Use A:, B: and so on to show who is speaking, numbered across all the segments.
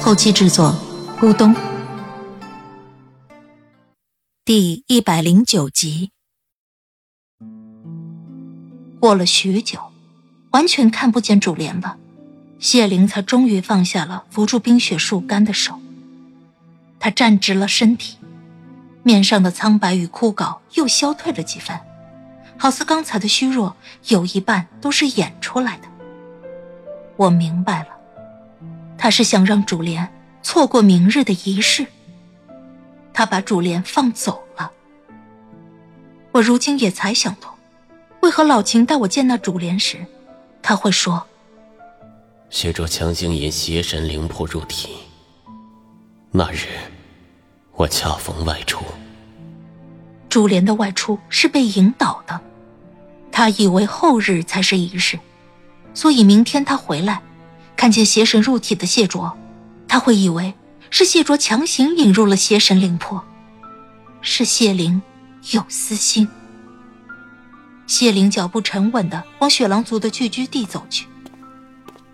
A: 后期制作：咕咚。第一百零九集。过了许久，完全看不见主帘了，谢灵才终于放下了扶住冰雪树干的手。他站直了身体，面上的苍白与枯槁又消退了几分，好似刚才的虚弱有一半都是演出来的。我明白了，他是想让主莲错过明日的仪式。他把主莲放走了，我如今也才想通，为何老秦带我见那主莲时，他会说：“
B: 谢卓强行引邪神灵魄入体，那日我恰逢外出。”
A: 主莲的外出是被引导的，他以为后日才是仪式，所以明天他回来，看见邪神入体的谢卓，他会以为。是谢卓强行引入了邪神灵魄，是谢灵有私心。谢灵脚步沉稳的往雪狼族的聚居地走去，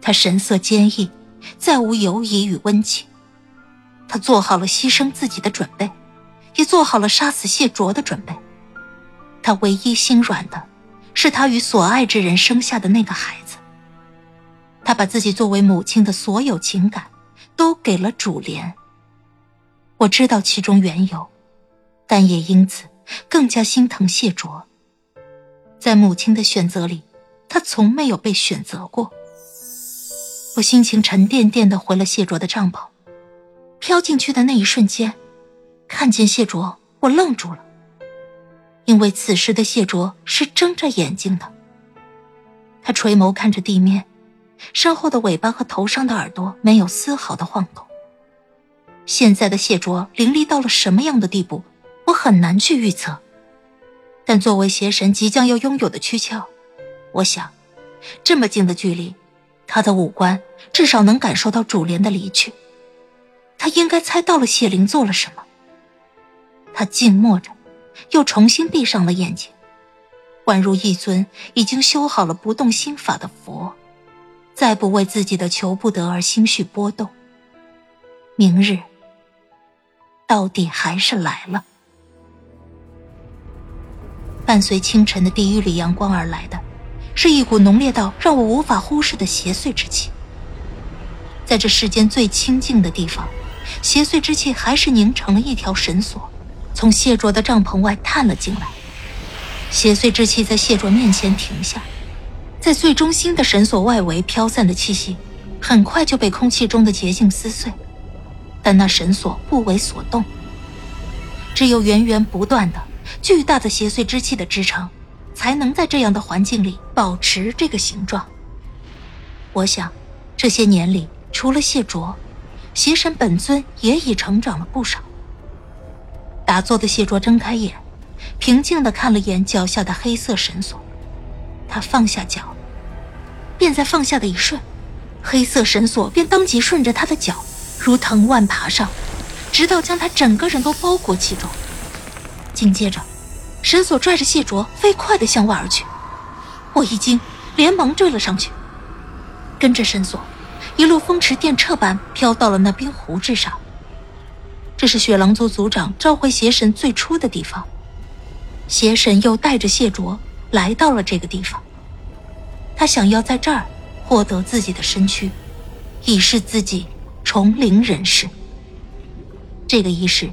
A: 他神色坚毅，再无犹疑与温情。他做好了牺牲自己的准备，也做好了杀死谢卓的准备。他唯一心软的，是他与所爱之人生下的那个孩子。他把自己作为母亲的所有情感。都给了主莲。我知道其中缘由，但也因此更加心疼谢卓。在母亲的选择里，他从没有被选择过。我心情沉甸甸的回了谢卓的帐篷，飘进去的那一瞬间，看见谢卓，我愣住了，因为此时的谢卓是睁着眼睛的，他垂眸看着地面。身后的尾巴和头上的耳朵没有丝毫的晃动。现在的谢卓凌厉到了什么样的地步，我很难去预测。但作为邪神即将要拥有的躯壳，我想，这么近的距离，他的五官至少能感受到主莲的离去。他应该猜到了谢灵做了什么。他静默着，又重新闭上了眼睛，宛如一尊已经修好了不动心法的佛。再不为自己的求不得而心绪波动。明日，到底还是来了。伴随清晨的第一缕阳光而来的，是一股浓烈到让我无法忽视的邪祟之气。在这世间最清静的地方，邪祟之气还是凝成了一条绳索，从谢卓的帐篷外探了进来。邪祟之气在谢卓面前停下。在最中心的绳索外围飘散的气息，很快就被空气中的洁净撕碎，但那绳索不为所动。只有源源不断的巨大的邪祟之气的支撑，才能在这样的环境里保持这个形状。我想，这些年里，除了谢卓，邪神本尊也已成长了不少。打坐的谢卓睁开眼，平静地看了眼脚下的黑色绳索。他放下脚，便在放下的一瞬，黑色绳索便当即顺着他的脚如藤蔓爬上，直到将他整个人都包裹其中。紧接着，绳索拽着谢卓飞快地向外而去。我一惊，连忙追了上去，跟着绳索，一路风驰电掣般飘到了那冰湖之上。这是雪狼族族长召回邪神最初的地方。邪神又带着谢卓。来到了这个地方，他想要在这儿获得自己的身躯，以示自己重临人世。这个仪式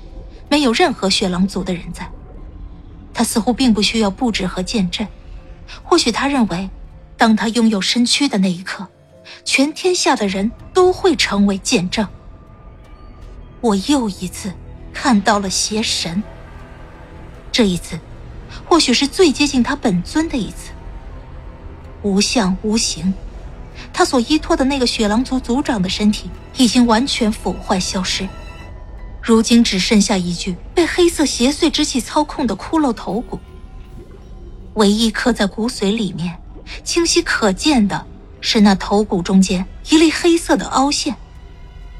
A: 没有任何血狼族的人在，他似乎并不需要布置和见证。或许他认为，当他拥有身躯的那一刻，全天下的人都会成为见证。我又一次看到了邪神，这一次。或许是最接近他本尊的一次。无相无形，他所依托的那个雪狼族族长的身体已经完全腐坏消失，如今只剩下一具被黑色邪祟之气操控的骷髅头骨。唯一刻在骨髓里面、清晰可见的是那头骨中间一粒黑色的凹陷，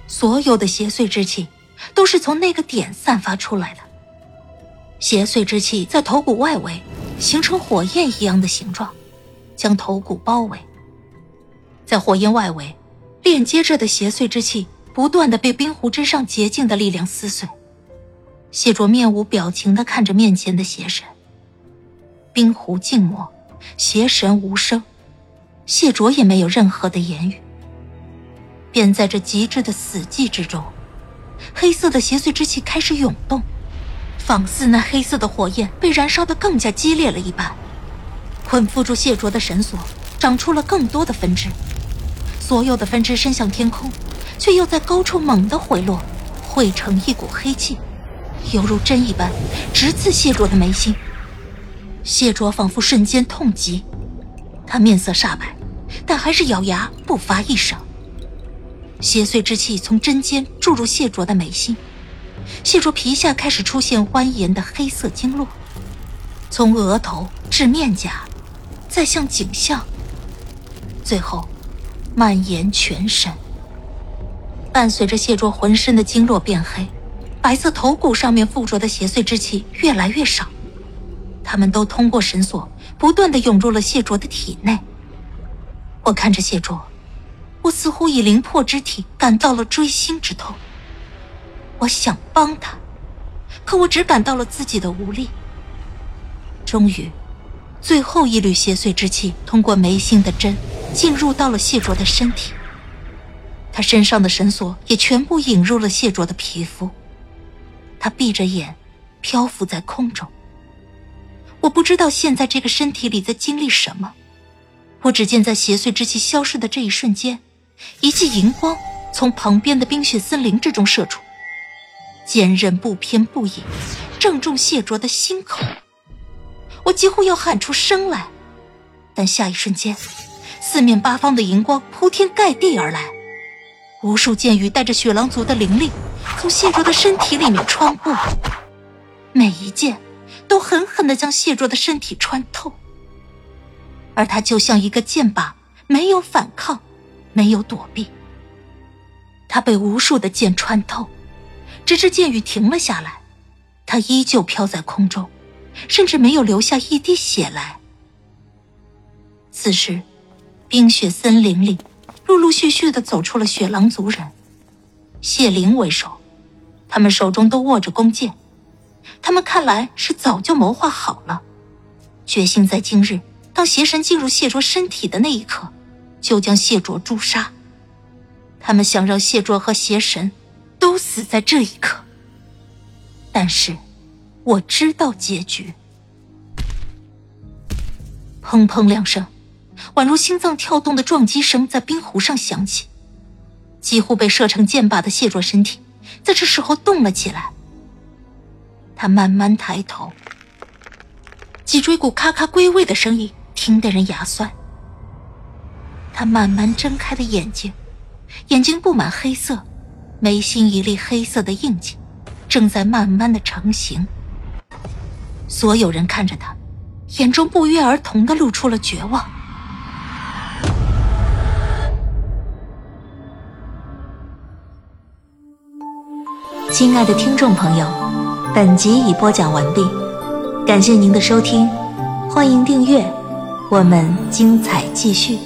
A: 所有的邪祟之气都是从那个点散发出来的。邪祟之气在头骨外围形成火焰一样的形状，将头骨包围。在火焰外围，链接着的邪祟之气不断的被冰湖之上洁净的力量撕碎。谢卓面无表情的看着面前的邪神。冰湖静默，邪神无声，谢卓也没有任何的言语。便在这极致的死寂之中，黑色的邪祟之气开始涌动，仿似那黑色的火焰被燃烧的更加激烈了一般。捆缚住谢卓的绳索长出了更多的分支。所有的分支伸向天空，却又在高处猛地回落，汇成一股黑气，犹如针一般，直刺谢卓的眉心。谢卓仿佛瞬间痛极，他面色煞白，但还是咬牙不发一声。邪祟之气从针尖注入谢卓的眉心，谢卓皮下开始出现蜿蜒的黑色经络，从额头至面颊，再向颈项，最后。蔓延全身，伴随着谢卓浑身的经络变黑，白色头骨上面附着的邪祟之气越来越少，他们都通过绳索不断的涌入了谢卓的体内。我看着谢卓，我似乎以灵魄之体感到了锥心之痛。我想帮他，可我只感到了自己的无力。终于，最后一缕邪祟之气通过眉心的针。进入到了谢卓的身体，他身上的绳索也全部引入了谢卓的皮肤。他闭着眼，漂浮在空中。我不知道现在这个身体里在经历什么，我只见在邪祟之气消失的这一瞬间，一记银光从旁边的冰雪森林之中射出，坚韧不偏不倚，正中谢卓的心口。我几乎要喊出声来，但下一瞬间。四面八方的荧光铺天盖地而来，无数剑雨带着雪狼族的灵力从谢卓的身体里面穿过，每一剑都狠狠地将谢卓的身体穿透，而他就像一个箭靶，没有反抗，没有躲避。他被无数的剑穿透，直至剑雨停了下来，他依旧飘在空中，甚至没有流下一滴血来。此时。冰雪森林里，陆陆续续的走出了雪狼族人，谢灵为首，他们手中都握着弓箭，他们看来是早就谋划好了，决心在今日，当邪神进入谢卓身体的那一刻，就将谢卓诛杀。他们想让谢卓和邪神都死在这一刻，但是我知道结局。砰砰两声。宛如心脏跳动的撞击声在冰湖上响起，几乎被射成箭靶的谢卓身体在这时候动了起来。他慢慢抬头，脊椎骨咔咔归位的声音听得人牙酸。他慢慢睁开的眼睛，眼睛布满黑色，眉心一粒黑色的印记正在慢慢的成型。所有人看着他，眼中不约而同的露出了绝望。亲爱的听众朋友，本集已播讲完毕，感谢您的收听，欢迎订阅，我们精彩继续。